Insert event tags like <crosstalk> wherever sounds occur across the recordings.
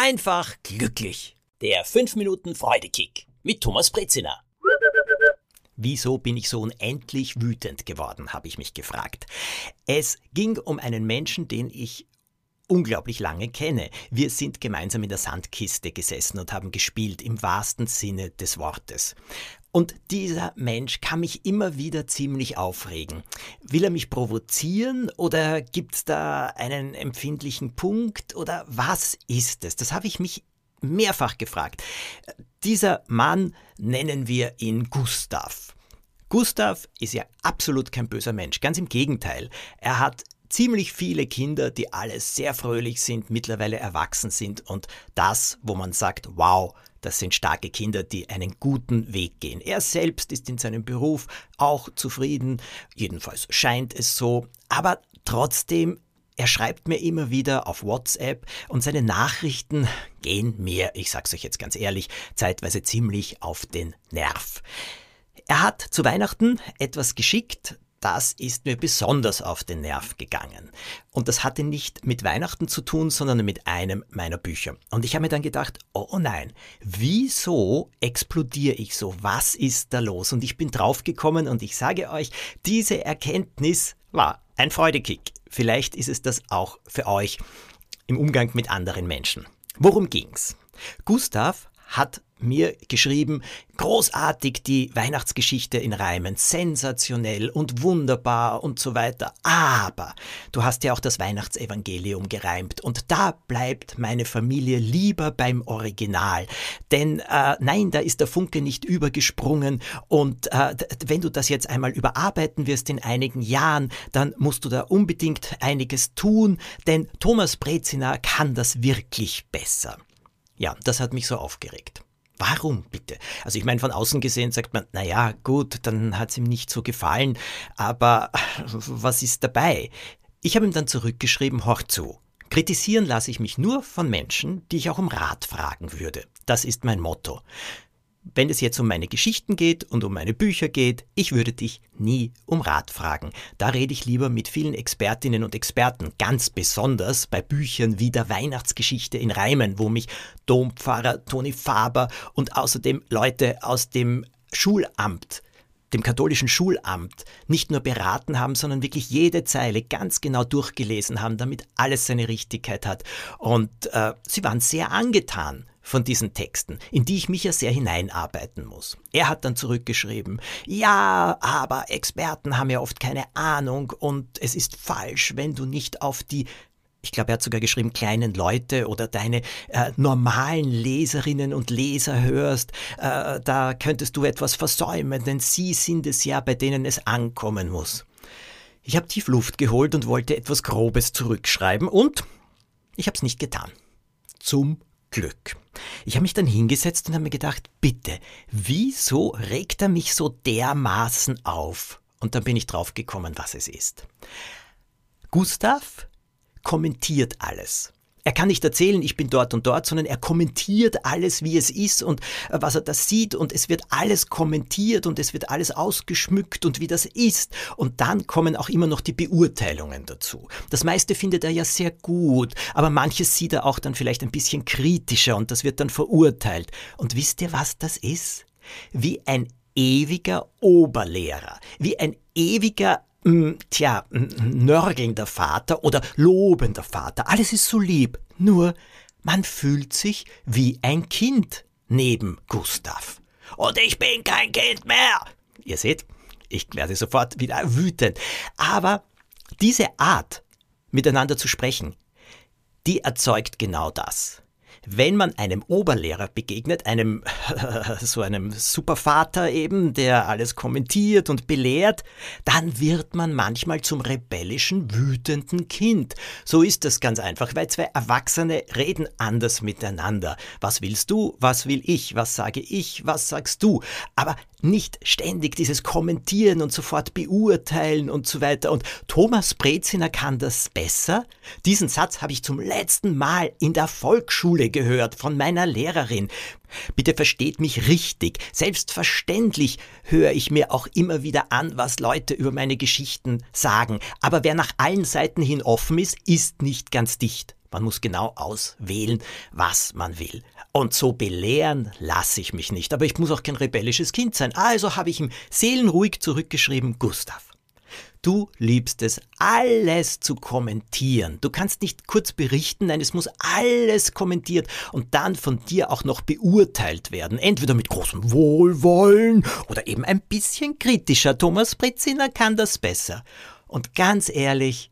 einfach glücklich. Der 5 Minuten Freudekick mit Thomas Brezina. Wieso bin ich so unendlich wütend geworden, habe ich mich gefragt. Es ging um einen Menschen, den ich unglaublich lange kenne. Wir sind gemeinsam in der Sandkiste gesessen und haben gespielt im wahrsten Sinne des Wortes. Und dieser Mensch kann mich immer wieder ziemlich aufregen. Will er mich provozieren oder gibt es da einen empfindlichen Punkt oder was ist es? Das habe ich mich mehrfach gefragt. Dieser Mann nennen wir ihn Gustav. Gustav ist ja absolut kein böser Mensch, ganz im Gegenteil. Er hat ziemlich viele Kinder, die alle sehr fröhlich sind, mittlerweile erwachsen sind und das, wo man sagt, wow, das sind starke Kinder, die einen guten Weg gehen. Er selbst ist in seinem Beruf auch zufrieden, jedenfalls scheint es so, aber trotzdem er schreibt mir immer wieder auf WhatsApp und seine Nachrichten gehen mir, ich sag's euch jetzt ganz ehrlich, zeitweise ziemlich auf den Nerv. Er hat zu Weihnachten etwas geschickt, das ist mir besonders auf den Nerv gegangen. Und das hatte nicht mit Weihnachten zu tun, sondern mit einem meiner Bücher. Und ich habe mir dann gedacht, oh nein, wieso explodiere ich so? Was ist da los? Und ich bin draufgekommen und ich sage euch, diese Erkenntnis war ein Freudekick. Vielleicht ist es das auch für euch im Umgang mit anderen Menschen. Worum ging's? Gustav hat mir geschrieben, großartig die Weihnachtsgeschichte in Reimen, sensationell und wunderbar und so weiter. Aber du hast ja auch das Weihnachtsevangelium gereimt und da bleibt meine Familie lieber beim Original. Denn äh, nein, da ist der Funke nicht übergesprungen und äh, wenn du das jetzt einmal überarbeiten wirst in einigen Jahren, dann musst du da unbedingt einiges tun, denn Thomas Brezina kann das wirklich besser. Ja, das hat mich so aufgeregt. Warum bitte? Also ich meine, von außen gesehen sagt man, na ja, gut, dann hat es ihm nicht so gefallen, aber <laughs> was ist dabei? Ich habe ihm dann zurückgeschrieben, hör zu. Kritisieren lasse ich mich nur von Menschen, die ich auch um Rat fragen würde. Das ist mein Motto. Wenn es jetzt um meine Geschichten geht und um meine Bücher geht, ich würde dich nie um Rat fragen. Da rede ich lieber mit vielen Expertinnen und Experten, ganz besonders bei Büchern wie der Weihnachtsgeschichte in Reimen, wo mich Dompfarrer Toni Faber und außerdem Leute aus dem Schulamt dem katholischen Schulamt nicht nur beraten haben, sondern wirklich jede Zeile ganz genau durchgelesen haben, damit alles seine Richtigkeit hat. Und äh, sie waren sehr angetan von diesen Texten, in die ich mich ja sehr hineinarbeiten muss. Er hat dann zurückgeschrieben, ja, aber Experten haben ja oft keine Ahnung und es ist falsch, wenn du nicht auf die ich glaube, er hat sogar geschrieben, kleinen Leute oder deine äh, normalen Leserinnen und Leser hörst, äh, da könntest du etwas versäumen, denn sie sind es ja, bei denen es ankommen muss. Ich habe tief Luft geholt und wollte etwas Grobes zurückschreiben und ich habe es nicht getan. Zum Glück. Ich habe mich dann hingesetzt und habe mir gedacht, bitte, wieso regt er mich so dermaßen auf? Und dann bin ich draufgekommen, was es ist. Gustav kommentiert alles. Er kann nicht erzählen, ich bin dort und dort, sondern er kommentiert alles, wie es ist und äh, was er da sieht und es wird alles kommentiert und es wird alles ausgeschmückt und wie das ist. Und dann kommen auch immer noch die Beurteilungen dazu. Das meiste findet er ja sehr gut, aber manches sieht er auch dann vielleicht ein bisschen kritischer und das wird dann verurteilt. Und wisst ihr, was das ist? Wie ein ewiger Oberlehrer, wie ein ewiger tja, nörgelnder Vater oder lobender Vater, alles ist so lieb, nur man fühlt sich wie ein Kind neben Gustav. Und ich bin kein Kind mehr. Ihr seht, ich werde sofort wieder wütend. Aber diese Art, miteinander zu sprechen, die erzeugt genau das wenn man einem Oberlehrer begegnet, einem <laughs> so einem Supervater eben, der alles kommentiert und belehrt, dann wird man manchmal zum rebellischen, wütenden Kind. So ist das ganz einfach, weil zwei Erwachsene reden anders miteinander. Was willst du? Was will ich? Was sage ich? Was sagst du? Aber nicht ständig dieses Kommentieren und sofort beurteilen und so weiter. Und Thomas Breziner kann das besser. Diesen Satz habe ich zum letzten Mal in der Volksschule gehört von meiner Lehrerin. Bitte versteht mich richtig. Selbstverständlich höre ich mir auch immer wieder an, was Leute über meine Geschichten sagen. Aber wer nach allen Seiten hin offen ist, ist nicht ganz dicht. Man muss genau auswählen, was man will. Und so belehren lasse ich mich nicht. Aber ich muss auch kein rebellisches Kind sein. Also habe ich ihm seelenruhig zurückgeschrieben, Gustav. Du liebst es, alles zu kommentieren. Du kannst nicht kurz berichten, nein, es muss alles kommentiert und dann von dir auch noch beurteilt werden. Entweder mit großem Wohlwollen oder eben ein bisschen kritischer. Thomas Britziner kann das besser. Und ganz ehrlich,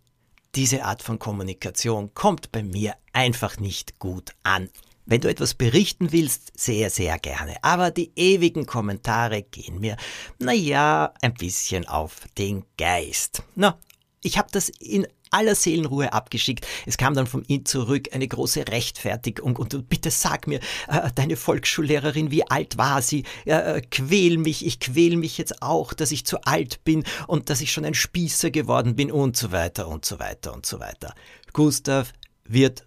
diese Art von Kommunikation kommt bei mir einfach nicht gut an. Wenn du etwas berichten willst, sehr, sehr gerne. Aber die ewigen Kommentare gehen mir, naja, ein bisschen auf den Geist. Na, ich habe das in aller Seelenruhe abgeschickt. Es kam dann von ihm zurück eine große Rechtfertigung und bitte sag mir, äh, deine Volksschullehrerin, wie alt war sie? Äh, quäl mich, ich quäl mich jetzt auch, dass ich zu alt bin und dass ich schon ein Spießer geworden bin und so weiter und so weiter und so weiter. Gustav wird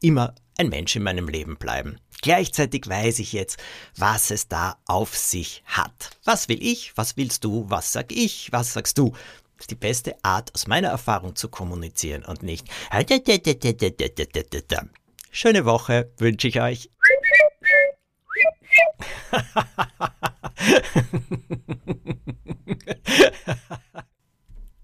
immer ein Mensch in meinem Leben bleiben. Gleichzeitig weiß ich jetzt, was es da auf sich hat. Was will ich? Was willst du? Was sag ich? Was sagst du? Das ist die beste Art, aus meiner Erfahrung zu kommunizieren und nicht. Schöne Woche wünsche ich euch. <laughs>